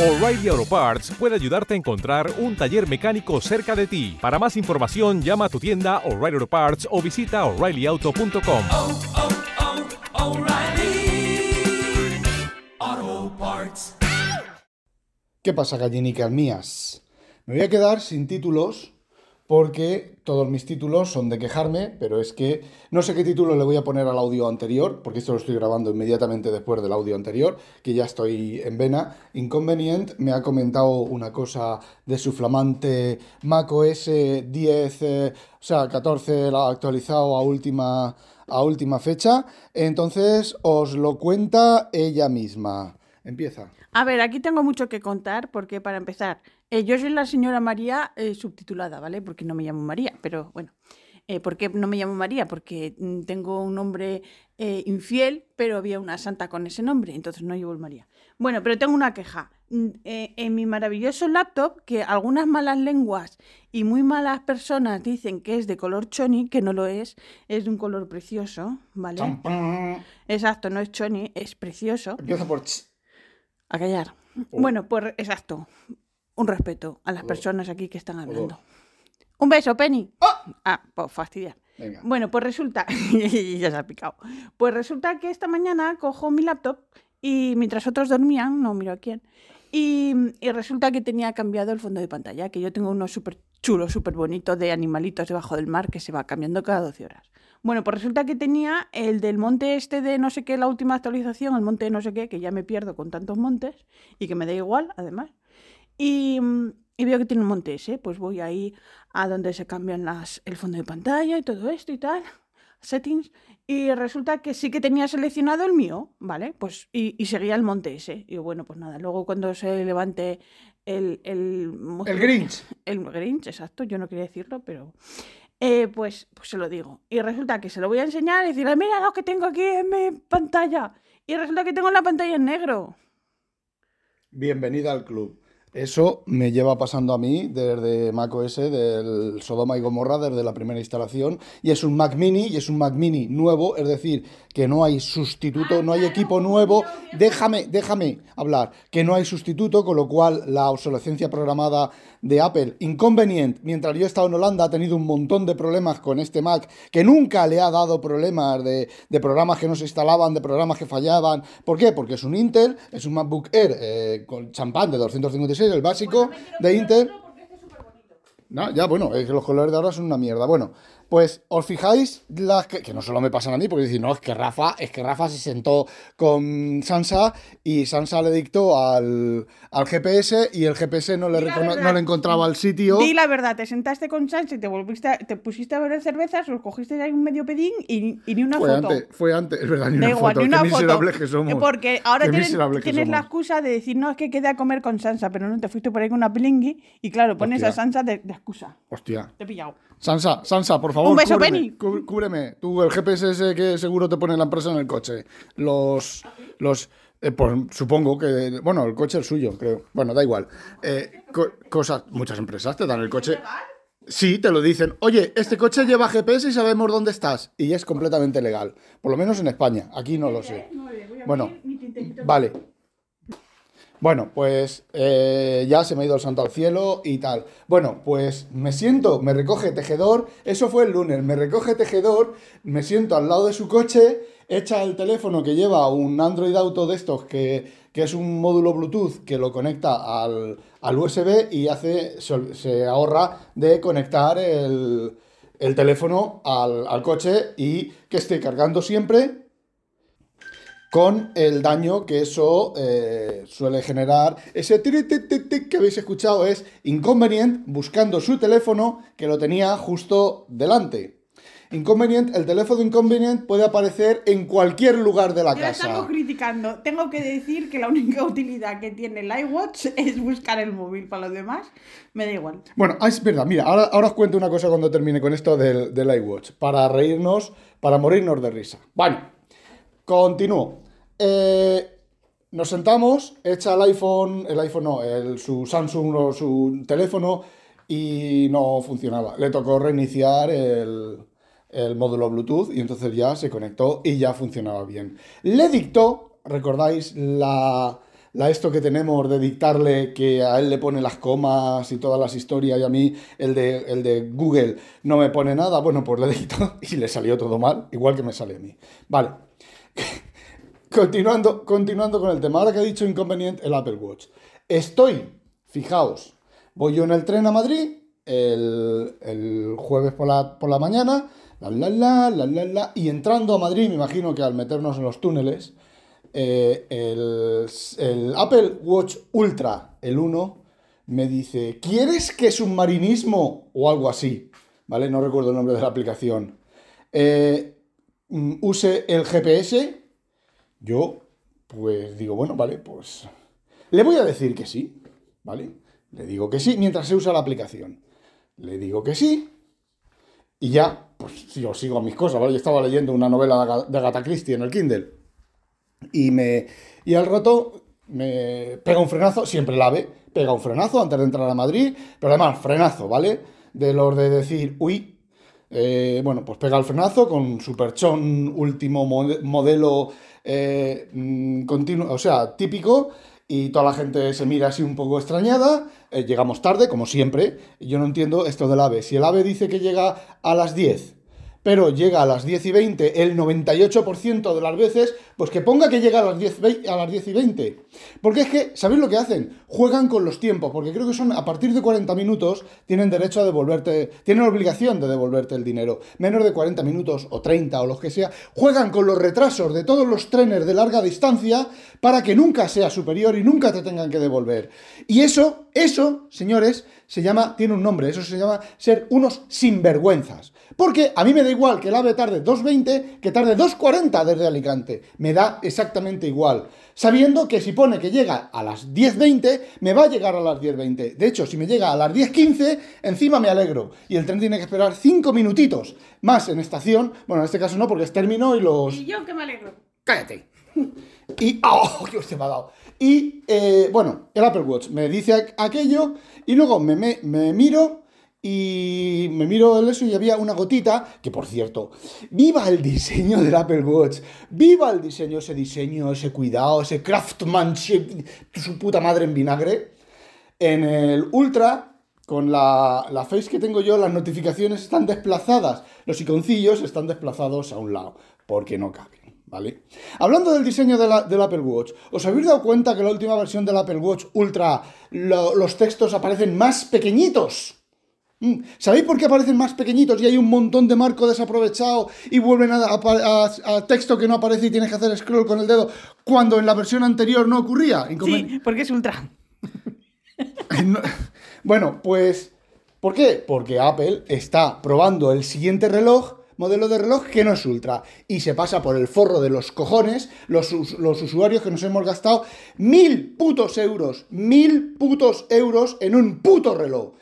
O'Reilly Auto Parts puede ayudarte a encontrar un taller mecánico cerca de ti. Para más información, llama a tu tienda O'Reilly Auto Parts o visita oreillyauto.com. oh, oh, Parts. ¿Qué pasa, gallinicas mías? Me voy a quedar sin títulos porque todos mis títulos son de quejarme, pero es que no sé qué título le voy a poner al audio anterior, porque esto lo estoy grabando inmediatamente después del audio anterior, que ya estoy en vena. Inconvenient me ha comentado una cosa de su flamante macOS 10, eh, o sea, 14 la ha actualizado a última, a última fecha, entonces os lo cuenta ella misma. Empieza. A ver, aquí tengo mucho que contar porque para empezar, eh, yo soy la señora María eh, subtitulada, ¿vale? Porque no me llamo María, pero bueno. Eh, ¿Por qué no me llamo María? Porque mm, tengo un nombre infiel, pero había una santa con ese nombre, entonces no llevo el María. Bueno, pero tengo una queja. Mm, en mi maravilloso laptop, que algunas malas lenguas y muy malas personas dicen que es de color choni, que no lo es, es de un color precioso, ¿vale? Exacto, no es choni, es precioso. Empieza por... ch. A callar. Oh. Bueno, pues exacto. Un respeto a las personas aquí que están hablando. Un beso, Penny. Ah, pues fastidiar. Venga. Bueno, pues resulta. ya se ha picado. Pues resulta que esta mañana cojo mi laptop y mientras otros dormían, no miro a quién, y, y resulta que tenía cambiado el fondo de pantalla, que yo tengo uno súper chulo, súper bonito de animalitos debajo del mar que se va cambiando cada 12 horas. Bueno, pues resulta que tenía el del monte este de no sé qué, la última actualización, el monte de no sé qué, que ya me pierdo con tantos montes y que me da igual, además. Y, y veo que tiene un monte ese, pues voy ahí a donde se cambian las, el fondo de pantalla y todo esto y tal, settings, y resulta que sí que tenía seleccionado el mío, ¿vale? Pues y, y seguía el monte ese. Y bueno, pues nada, luego cuando se levante el... El, El Grinch. El Grinch, exacto, yo no quería decirlo, pero... eh, pues, pues se lo digo. Y resulta que se lo voy a enseñar y decirle, mira lo que tengo aquí en mi pantalla. Y resulta que tengo la pantalla en negro. Bienvenida al club. Eso me lleva pasando a mí desde macOS, del Sodoma y Gomorra, desde la primera instalación. Y es un Mac Mini, y es un Mac Mini nuevo, es decir, que no hay sustituto, no hay equipo nuevo. Déjame, déjame hablar, que no hay sustituto, con lo cual la obsolescencia programada de Apple, inconveniente, mientras yo he estado en Holanda, ha tenido un montón de problemas con este Mac, que nunca le ha dado problemas de, programas que no se instalaban, de programas que fallaban. ¿Por qué? Porque es un Intel, es un MacBook Air eh, con champán de 256, el básico de Intel. No, ya, bueno, es que los colores de ahora son una mierda. Bueno, pues os fijáis las que, que no solo me pasan a mí, porque dicen, no, es que Rafa, es que Rafa se sentó con Sansa y Sansa le dictó al, al GPS y el GPS no le, no le encontraba el sitio. Di la verdad, te sentaste con Sánchez, te volviste, a- te pusiste a beber cervezas, os cogiste ahí un medio pedín y, y ni una Fue foto. antes, fue antes, es verdad, ni una igual, foto, ni una qué miserables que somos. Porque ahora Qué tienes, que tienes la excusa de decir, no, es que quedé a comer con Sansa, pero no te fuiste por ahí con una pilingui y claro, pones a. Sansa de, de excusa. Hostia. Te he pillado. Sansa, Sansa, por favor, Un beso, cúbreme, Penny. cú- cúbreme. Tú, el GPS ese que seguro te pone la empresa en el coche. Los, los, eh, pues, supongo que, bueno, el coche es suyo, creo. Bueno, da igual. Eh, co- cosas, muchas empresas te dan el coche. Sí, te lo dicen. Oye, este coche lleva GPS y sabemos dónde estás. Y es completamente legal. Por lo menos en España. Aquí no lo sé. Bueno, vale. Bueno, pues eh, ya se me ha ido el santo al cielo y tal. Bueno, pues me siento, me recoge tejedor, eso fue el lunes, me recoge tejedor, me siento al lado de su coche, echa el teléfono que lleva un Android Auto de estos que, que es un módulo Bluetooth que lo conecta al, al USB y hace, se, se ahorra de conectar el, el teléfono al, al coche y que esté cargando siempre con el daño que eso eh, suele generar. Ese tiri, ti, ti, ti que habéis escuchado es inconveniente buscando su teléfono que lo tenía justo delante. Inconvenient, el teléfono inconvenient puede aparecer en cualquier lugar de la estamos casa. criticando. Tengo que decir que la única utilidad que tiene el iWatch es buscar el móvil. Para los demás, me da igual. Bueno, ah, es verdad, mira, ahora, ahora os cuento una cosa cuando termine con esto del, del iWatch, para reírnos, para morirnos de risa. Bueno, continúo. Eh, nos sentamos, echa el iPhone, el iPhone no, el, su Samsung o su teléfono y no funcionaba. Le tocó reiniciar el, módulo Bluetooth y entonces ya se conectó y ya funcionaba bien. Le dictó, recordáis, la, esto que tenemos de dictarle que a él le pone las comas y todas las historias y a mí el de, el de Google no me pone nada, bueno, pues le dicto y le salió todo mal, igual que me sale a mí. Vale. Continuando, continuando con el tema, ahora que he dicho inconveniente, el Apple Watch. Estoy, fijaos, voy yo en el tren a Madrid el, jueves por la, por la mañana, la, la, la, la, la, la, y entrando a Madrid, me imagino que al meternos en los túneles, eh, el, el Apple Watch Ultra, el 1, me dice, ¿quieres que submarinismo o algo así? ¿Vale? No recuerdo el nombre de la aplicación. eh, mm, use el GPS. Yo, pues digo, bueno, vale, pues le voy a decir que sí, ¿vale? Le digo que sí mientras se usa la aplicación. Le digo que sí. Y ya, pues yo sigo mis cosas, ¿vale? Yo estaba leyendo una novela de Aga- de Agatha Christie en el Kindle. Y me. Y al rato me pega un frenazo, siempre el ave, pega un frenazo antes de entrar a Madrid, pero además frenazo, ¿vale? De los de decir, uy, eh, bueno, pues pega el frenazo con superchón último mode- modelo eh, mm, o sea, típico, y toda la gente se mira así un poco extrañada. eh, llegamos tarde, como siempre. Yo no entiendo esto del AVE. Si el AVE dice que llega a las 10, pero llega a las 10 y 20 el 98% de las veces, pues que ponga que llega a las 10, vei- a las 10 y 20. Porque es que, ¿sabéis lo que hacen? Juegan con los tiempos, porque creo que son a partir de 40 minutos tienen derecho a devolverte, tienen obligación de devolverte el dinero. Menos de 40 minutos o 30 o los que sea, juegan con los retrasos de todos los trenes de larga distancia para que nunca sea superior y nunca te tengan que devolver. Y eso, eso, señores, se llama, tiene un nombre, eso se llama ser unos sinvergüenzas. Porque a mí me da igual que el AVE tarde 2.20 que tarde 2.40 desde Alicante. Me da exactamente igual. Sabiendo que si pone que llega a las 10.20, me va a llegar a las 10.20. De hecho, si me llega a las 10.15, encima me alegro. Y el tren tiene que esperar 5 minutitos más en estación. Bueno, en este caso no, porque es término y los... Y yo que me alegro. ¡Cállate! Y. ¡Oh! ¡Qué hostia me ha dado! Y eh, bueno, el Apple Watch me dice aqu- aquello y luego me, me- me miro y me miro el eso y había una gotita que, por cierto, viva el diseño del Apple Watch, viva el diseño, ese diseño, ese cuidado, ese craftsmanship, su puta madre en vinagre. En el Ultra, con la, la face que tengo yo, las notificaciones están desplazadas. Los iconcillos están desplazados a un lado, porque no caben, ¿vale? Hablando del diseño de la- del Apple Watch, ¿os habéis dado cuenta que la última versión del Apple Watch Ultra lo- los textos aparecen más pequeñitos? Mm, ¿Sabéis por qué aparecen más pequeñitos y hay un montón de marco desaprovechado y vuelven a, a- a- a texto que no aparece y tienes que hacer scroll con el dedo cuando en la versión anterior no ocurría? Sí, porque es ultra. no- Bueno, pues, ¿por qué? Porque Apple está probando el siguiente reloj, modelo de reloj que no es ultra, y se pasa por el forro de los cojones los, los usuarios que nos hemos gastado mil putos euros, mil putos euros en un puto reloj.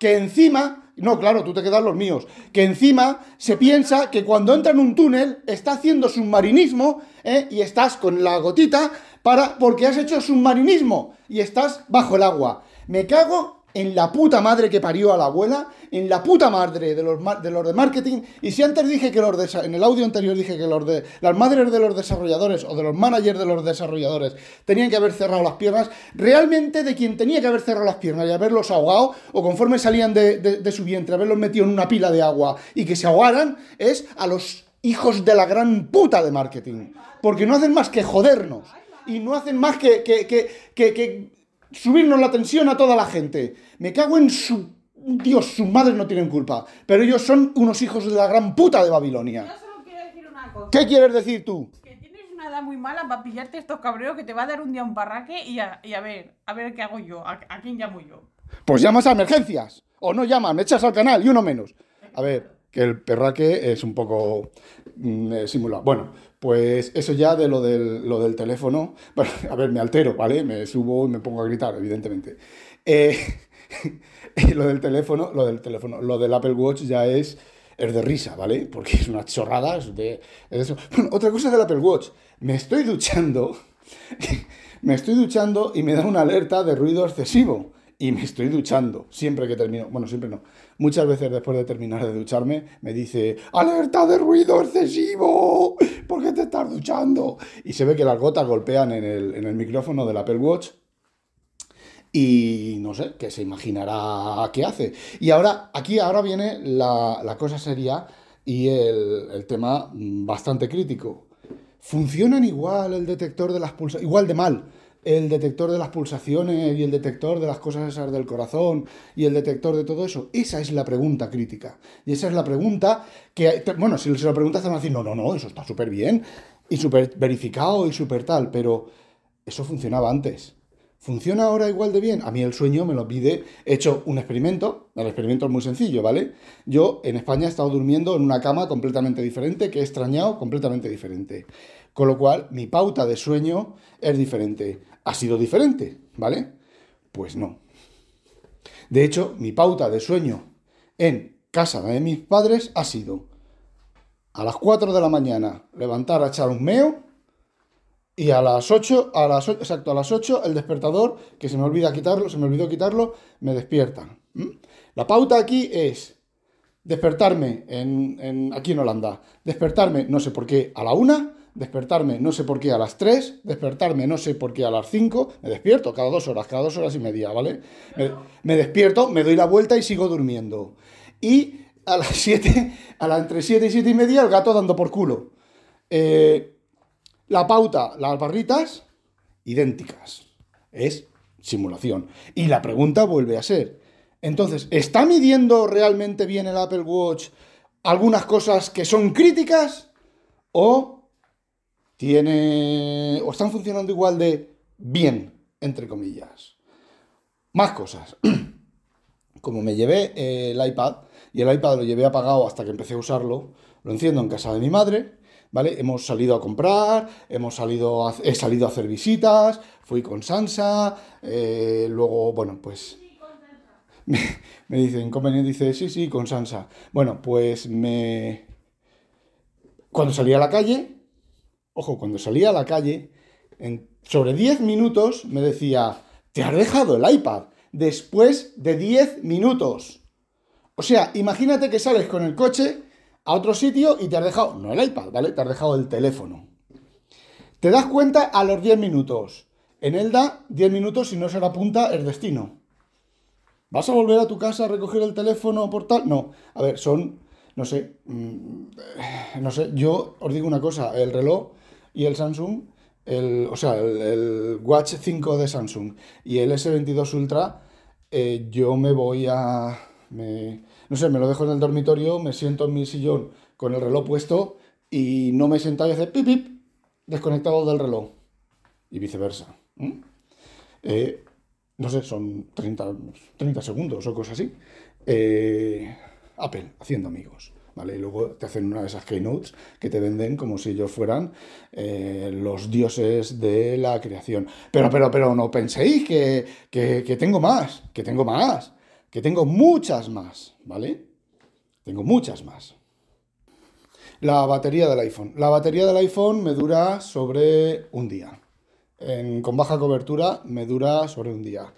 Que encima, no, claro, tú te quedas los míos, que encima se piensa que cuando entra en un túnel está haciendo submarinismo ¿eh? y estás con la gotita para porque has hecho submarinismo y estás bajo el agua. Me cago en la puta madre que parió a la abuela, en la puta madre de los, de de marketing. Y si antes dije que los desa- en el audio anterior dije que los de las madres de los desarrolladores o de los managers de los desarrolladores tenían que haber cerrado las piernas, realmente de quien tenía que haber cerrado las piernas y haberlos ahogado, o conforme salían de, de- de su vientre, haberlos metido en una pila de agua y que se ahogaran, es a los hijos de la gran puta de marketing. Porque no hacen más que jodernos. Y no hacen más que, que, que, que subirnos la tensión a toda la gente. Me cago en su... Dios, sus madres no tienen culpa. Pero ellos son unos hijos de la gran puta de Babilonia. Yo solo quiero decir una cosa. ¿Qué quieres decir tú? Que tienes una edad muy mala para pillarte estos cabreos que te va a dar un día un parraque y a, y a ver, a ver qué hago yo, a, a quién llamo yo. Pues llamas a emergencias. O no llamas, me echas al canal y uno menos. A ver, que el perraque es un poco mm, eh, simulado. Bueno, pues eso ya de lo del, lo del teléfono. Bueno, a ver, me altero, ¿vale? Me subo y me pongo a gritar, evidentemente. Eh, lo del teléfono, lo del teléfono, lo del Apple Watch ya es, es de risa, ¿vale? Porque es una chorrada, es de, es de eso. Bueno, otra cosa del Apple Watch. Me estoy duchando, me estoy duchando y me da una alerta de ruido excesivo. Y me estoy duchando. Siempre que termino, bueno, siempre no. Muchas veces después de terminar de ducharme, me dice, alerta de ruido excesivo, ¿por qué te estás duchando? Y se ve que las gotas golpean en el, en el micrófono del Apple Watch. Y no sé, que se imaginará qué hace. Y ahora, aquí ahora viene la, la cosa seria y el, el tema bastante crítico. ¿Funcionan igual el detector de las pulsaciones? Igual de mal el detector de las pulsaciones y el detector de las cosas esas del corazón y el detector de todo eso? Esa es la pregunta crítica. Y esa es la pregunta que, bueno, si se lo preguntas te van a decir, no, no, no, eso está súper bien y súper verificado y súper tal, pero eso funcionaba antes. ¿Funciona ahora igual de bien? A mí el sueño me lo pide. He hecho un experimento. El experimento es muy sencillo, ¿vale? Yo en España he estado durmiendo en una cama completamente diferente, que he extrañado completamente diferente. Con lo cual, mi pauta de sueño es diferente. ¿Ha sido diferente? ¿Vale? Pues no. De hecho, mi pauta de sueño en casa de mis padres ha sido a las 4 de la mañana levantar a echar un meo y a las 8, a las 8, exacto, a las 8 el despertador, que se me olvida quitarlo, se me olvidó quitarlo, me despierta. La pauta aquí es despertarme en, en- aquí en Holanda, despertarme no sé por qué a la 1, despertarme no sé por qué a las 3, despertarme no sé por qué a las 5, me despierto cada dos horas, cada dos horas y media, ¿vale? Me, despierto, me doy la vuelta y sigo durmiendo. Y a las 7, a la, entre 7 y 7 y media el gato dando por culo. Eh, la pauta, las barritas, idénticas. Es simulación. Y la pregunta vuelve a ser, entonces, ¿está midiendo realmente bien el Apple Watch algunas cosas que son críticas? ¿O tiene. o están funcionando igual de bien, entre comillas? Más cosas. Como me llevé eh, el iPad, y el iPad lo llevé apagado hasta que empecé a usarlo, lo enciendo en casa de mi madre, ¿vale? Hemos salido a comprar, hemos salido he salido a hacer visitas, fui con Sansa, eh, luego, bueno, pues me, me dice, inconveniente, dice, sí, sí, con Sansa. Bueno, pues me... Cuando salí a la calle, ojo, cuando salí a la calle, sobre 10 minutos me decía, te has dejado el iPad, después de 10 minutos. O sea, imagínate que sales con el coche a otro sitio y te has dejado, no el iPad, ¿vale? Te has dejado el teléfono. Te das cuenta a los 10 minutos. En Elda, 10 minutos, si no se la apunta, es destino. ¿Vas a volver a tu casa a recoger el teléfono por tal? No. A ver, son, no sé, mm, no sé, yo os digo una cosa, el reloj y el Samsung, el, o sea, el, el Watch 5 de Samsung y el S22 Ultra, eh, yo me voy a, me- no sé, me lo dejo en el dormitorio, me siento en mi sillón con el reloj puesto y no me he sentado y hace pip pip, desconectado del reloj y viceversa. Eh, no sé, son 30, 30 segundos o cosas así. Eh, Apple, haciendo amigos. ¿Vale? Y luego te hacen una de esas keynotes que te venden como si ellos fueran eh, los dioses de la creación. Pero, pero, pero no penséis que, que, tengo más, que tengo más, que tengo muchas más, ¿vale? Tengo muchas más. La batería del iPhone. La batería del iPhone me dura sobre un día. Con baja cobertura me dura sobre un día.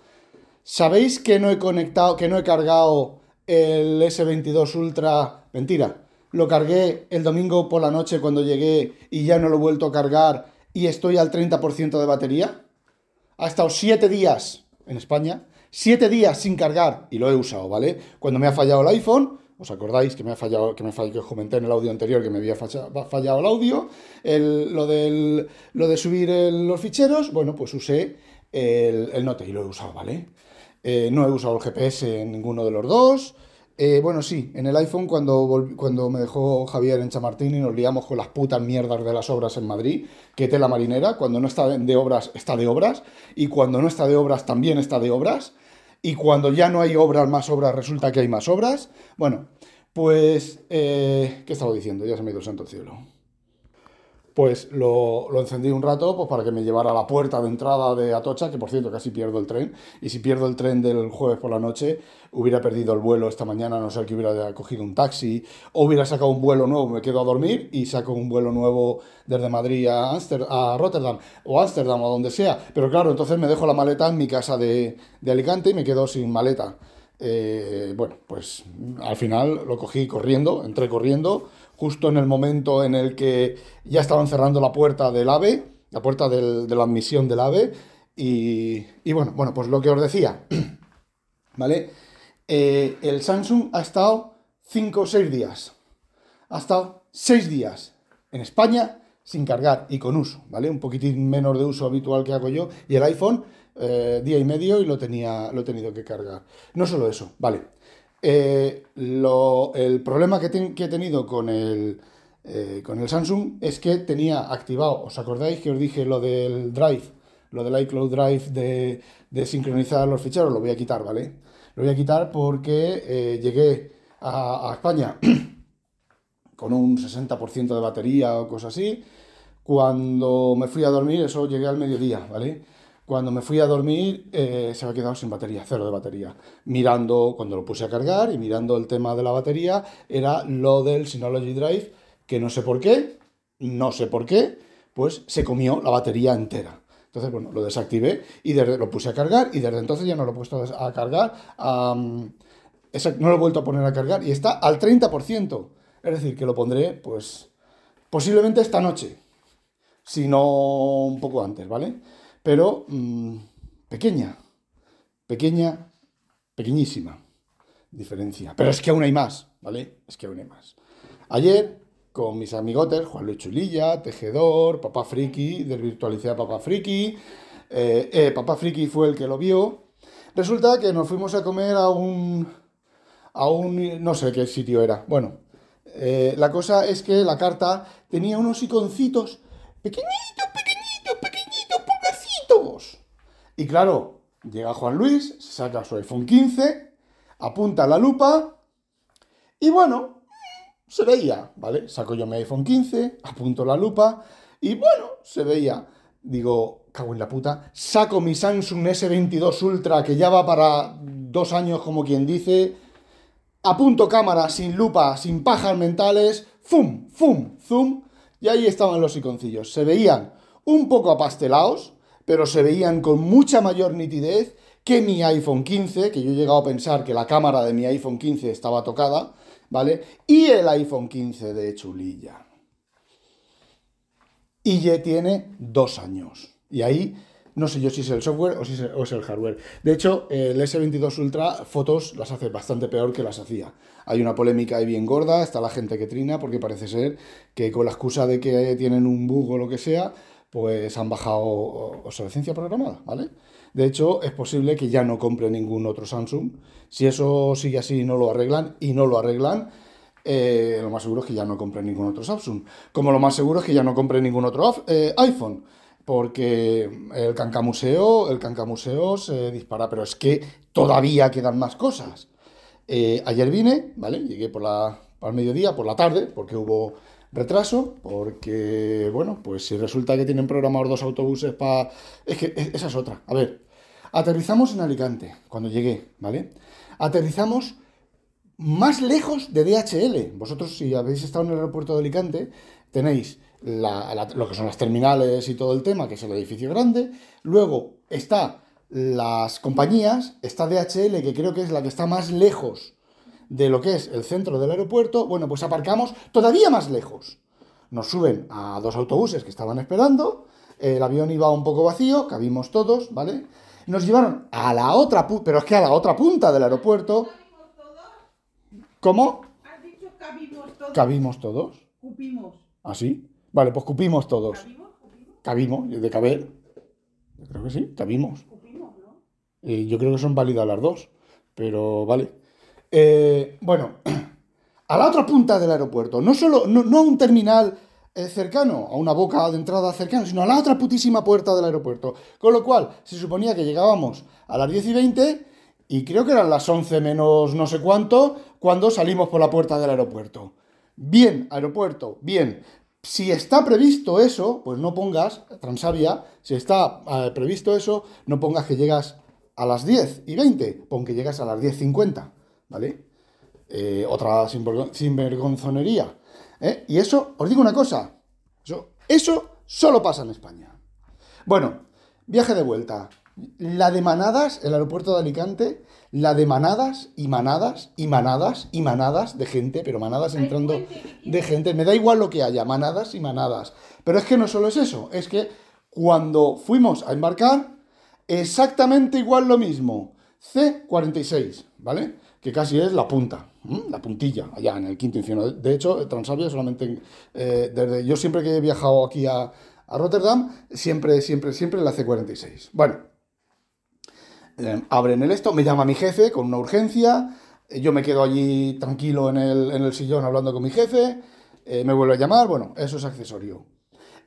¿Sabéis que no he conectado, que no he cargado el S22 Ultra? Mentira. Lo cargué el domingo por la noche cuando llegué y ya no lo he vuelto a cargar y estoy al 30% de batería. Ha estado 7 días en España, 7 días sin cargar y lo he usado, ¿vale? Cuando me ha fallado el iPhone, ¿os acordáis que me ha fallado, que me falló, que os comenté en el audio anterior que me había fallado el audio? El- lo, del, lo de subir los ficheros, bueno, pues usé el, el Note y lo he usado, ¿vale? Eh, no he usado el GPS en ninguno de los dos. Eh, bueno, sí, en el iPhone cuando, cuando me dejó Javier en Chamartín y nos liamos con las putas mierdas de las obras en Madrid, que tela marinera, cuando no está de obras, está de obras, y cuando no está de obras, también está de obras, y cuando ya no hay obras, más obras, resulta que hay más obras. Bueno, pues, eh, ¿qué estaba diciendo? Ya se me ha ido el santo cielo. Pues lo, lo encendí un rato pues, para que me llevara a la puerta de entrada de Atocha, que por cierto casi pierdo el tren. Y si pierdo el tren del jueves por la noche, hubiera perdido el vuelo esta mañana, no ser que hubiera cogido un taxi, o hubiera sacado un vuelo nuevo, me quedo a dormir y saco un vuelo nuevo desde Madrid a, Amster- Rotterdam o Ámsterdam o a donde sea. Pero claro, entonces me dejo la maleta en mi casa de, de Alicante y me quedo sin maleta. Eh, bueno, pues al final lo cogí corriendo, entré corriendo, justo en el momento en el que ya estaban cerrando la puerta del AVE, la puerta del- de la admisión del AVE, y, y bueno, bueno, pues lo que os decía, ¿vale? Eh, el Samsung ha estado 5 o 6 días, ha estado 6 días en España sin cargar y con uso, ¿vale? Un poquitín menos de uso habitual que hago yo, y el iPhone eh, día y medio y lo, tenía, lo he tenido que cargar. No solo eso, vale. Eh, el problema que he tenido con el, eh, con el Samsung es que tenía activado, ¿os acordáis que os dije lo del Drive? Lo del iCloud Drive de, de sincronizar los ficheros, lo voy a quitar, ¿vale? Lo voy a quitar porque eh, llegué a, a España con un 60% de batería o cosas así. Cuando me fui a dormir, eso llegué al mediodía, ¿vale? Cuando me fui a dormir, eh, se había quedado sin batería, cero de batería. Mirando, cuando lo puse a cargar y mirando el tema de la batería, era lo del Synology Drive, que no sé por qué, no sé por qué, pues se comió la batería entera. Entonces, bueno, lo desactivé y desde, lo puse a cargar y desde entonces ya no lo he puesto a cargar. no lo he vuelto a poner a cargar y está al 30%. Es decir, que lo pondré, pues, posiblemente esta noche, si no un poco antes, ¿vale? Pero mm, pequeña, pequeña, pequeñísima diferencia. Pero es que aún hay más, ¿vale? Es que aún hay más. Ayer, con mis amigotes, Juan Luis Chulilla, Tejedor, Papá Friki, del Virtualidad Papá Friki, eh, eh, Papá Friki fue el que lo vio. Resulta que nos fuimos a comer a un, a un, no sé qué sitio era. Bueno, eh, la cosa es que la carta tenía unos iconcitos pequeñitos, pequeñitos, pequeñitos, Y claro, llega Juan Luis, se saca su iPhone 15, apunta la lupa y bueno, se veía, ¿vale? Saco yo mi iPhone 15, apunto la lupa y bueno, se veía. Digo, cago en la puta, saco mi Samsung S22 Ultra que ya va para dos años como quien dice, apunto cámara sin lupa, sin pajas mentales, ¡fum! ¡fum! ¡zoom! Y ahí estaban los iconcillos. Se veían un poco apastelados, pero se veían con mucha mayor nitidez que mi iPhone 15, que yo he llegado a pensar que la cámara de mi iPhone 15 estaba tocada, ¿vale? Y el iPhone 15 de Chulilla. Y ya tiene dos años. Y ahí no sé yo si es el software o si es el, hardware. De hecho, el S22 Ultra fotos las hace bastante peor que las hacía. Hay una polémica ahí bien gorda, está la gente que trina porque parece ser que con la excusa de que tienen un bug o lo que sea, pues han bajado obsolescencia programada, ¿vale? De hecho, es posible que ya no compre ningún otro Samsung. Si eso sigue así y no lo arreglan, y no lo arreglan, eh, lo más seguro es que ya no compre ningún otro Samsung. Como lo más seguro es que ya no compre ningún otro eh, iPhone. Porque el cancamuseo, el cancamuseo se dispara, pero es que todavía quedan más cosas. Eh, ayer vine, ¿vale? Llegué por la, al mediodía, por la tarde, porque hubo retraso, porque, bueno, pues si resulta que tienen programados dos autobuses para... Es que esa es otra. A ver, aterrizamos en Alicante, cuando llegué, ¿vale? Aterrizamos más lejos de DHL. Vosotros, si habéis estado en el aeropuerto de Alicante, tenéis lo que son las terminales y todo el tema, que es el edificio grande. Luego está las compañías, está DHL, que creo que es la que está más lejos de lo que es el centro del aeropuerto. Bueno, pues aparcamos todavía más lejos. Nos suben a dos autobuses que estaban esperando. El avión iba un poco vacío, cabimos todos, ¿vale? Nos llevaron a la otra punta, pero es que a la otra punta del aeropuerto. ¿Cómo? Has dicho cabimos todos. Cabimos todos. Cupimos. ¿Así? Vale, pues cupimos todos. ¿Cabimos? ¿Cupimos? Cabimos, de caber. Yo creo que sí, cabimos. Cupimos, ¿no? Eh, yo creo que son válidas las dos, pero vale. Eh, bueno, a la otra punta del aeropuerto, no solo, no, no a un terminal eh, cercano, a una boca de entrada cercana, sino a la otra putísima puerta del aeropuerto. Con lo cual, se suponía que llegábamos a las 10 y 20 y creo que eran las 11 menos no sé cuánto cuando salimos por la puerta del aeropuerto. Bien, aeropuerto, bien. si está previsto eso, pues no pongas, Transavia, si está eh, previsto eso, no pongas que llegas a las 10 y 20, pon que llegas a las 10.50, ¿vale? Eh, otra sinvergon- sinvergonzonería. ¿eh? Y eso, os digo una cosa, eso, eso solo pasa en España. Bueno, viaje de vuelta. La de manadas, el aeropuerto de Alicante, la de manadas y manadas y manadas y manadas de gente, pero manadas entrando de gente. Me da igual lo que haya, manadas y manadas. Pero es que no solo es eso, es que cuando fuimos a embarcar, exactamente igual lo mismo. C46, ¿vale? Que casi es la punta, la puntilla, allá en el quinto infierno. De hecho, Transavia solamente, eh, desde yo siempre que he viajado aquí a, Rotterdam, siempre, siempre, siempre la C46. Bueno, eh, abren el esto, me llama mi jefe con una urgencia, eh, yo me quedo allí tranquilo en el, en el sillón hablando con mi jefe, me vuelve a llamar, bueno, eso es accesorio.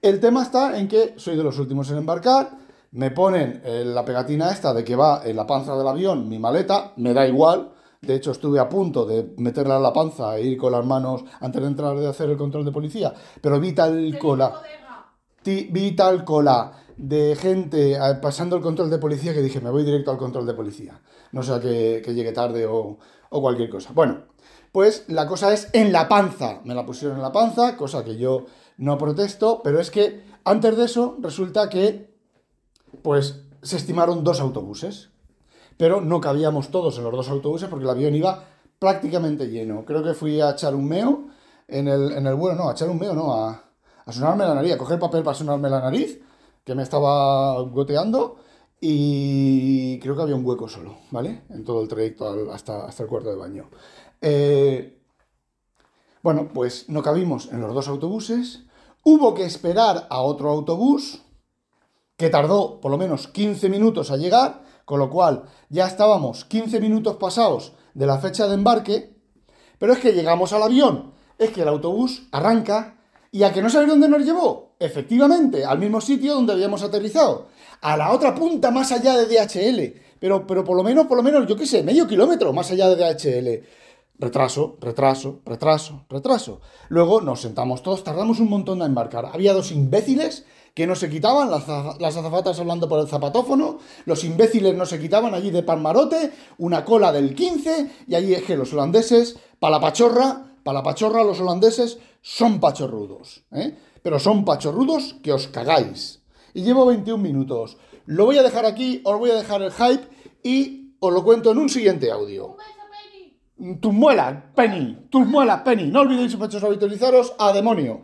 El tema está en que soy de los últimos en embarcar, me ponen la pegatina esta de que va en la panza del avión mi maleta, me da igual, de hecho estuve a punto de meterla en la panza e ir con las manos antes de entrar de hacer el control de policía, pero vi tal cola vi tal cola de gente eh, pasando el control de policía que dije, me voy directo al control de policía. No sea que, que llegue tarde o, o cualquier cosa. Bueno, pues la cosa es en la panza. Me la pusieron en la panza, cosa que yo no protesto, pero es que antes de eso resulta que pues se estimaron dos autobuses. Pero no cabíamos todos en los dos autobuses porque el avión iba prácticamente lleno. Creo que fui a echar un meo en el, en el vuelo, no, a echar un meo, no, a, a sonarme la nariz, a coger papel para sonarme la nariz, que me estaba goteando, y creo que había un hueco solo, ¿vale? En todo el trayecto hasta, hasta el cuarto de baño. Eh, bueno, pues no cabimos en los dos autobuses, hubo que esperar a otro autobús, que tardó por lo menos 15 minutos a llegar, con lo cual ya estábamos 15 minutos pasados de la fecha de embarque, pero es que llegamos al avión, es que el autobús arranca y a que no sabéis dónde nos llevó, efectivamente, al mismo sitio donde habíamos aterrizado, a la otra punta más allá de DHL, pero, pero por lo menos, por lo menos, yo qué sé, medio kilómetro más allá de DHL. Retraso, retraso, retraso, retraso. Luego nos sentamos todos, tardamos un montón en embarcar. Había dos imbéciles que no se quitaban, las, las azafatas hablando por el zapatófono, los imbéciles no se quitaban allí de palmarote, una cola del 15, y allí es que los holandeses, para la pachorra, para la pachorra los holandeses son pachorrudos, ¿eh? pero son pachorrudos que os cagáis. Y llevo 21 minutos. Lo voy a dejar aquí, os voy a dejar el hype y os lo cuento en un siguiente audio. Tus muelas, Penny, tus muelas, Penny. No olvidéis, sospechosos, habitualizaros a demonio.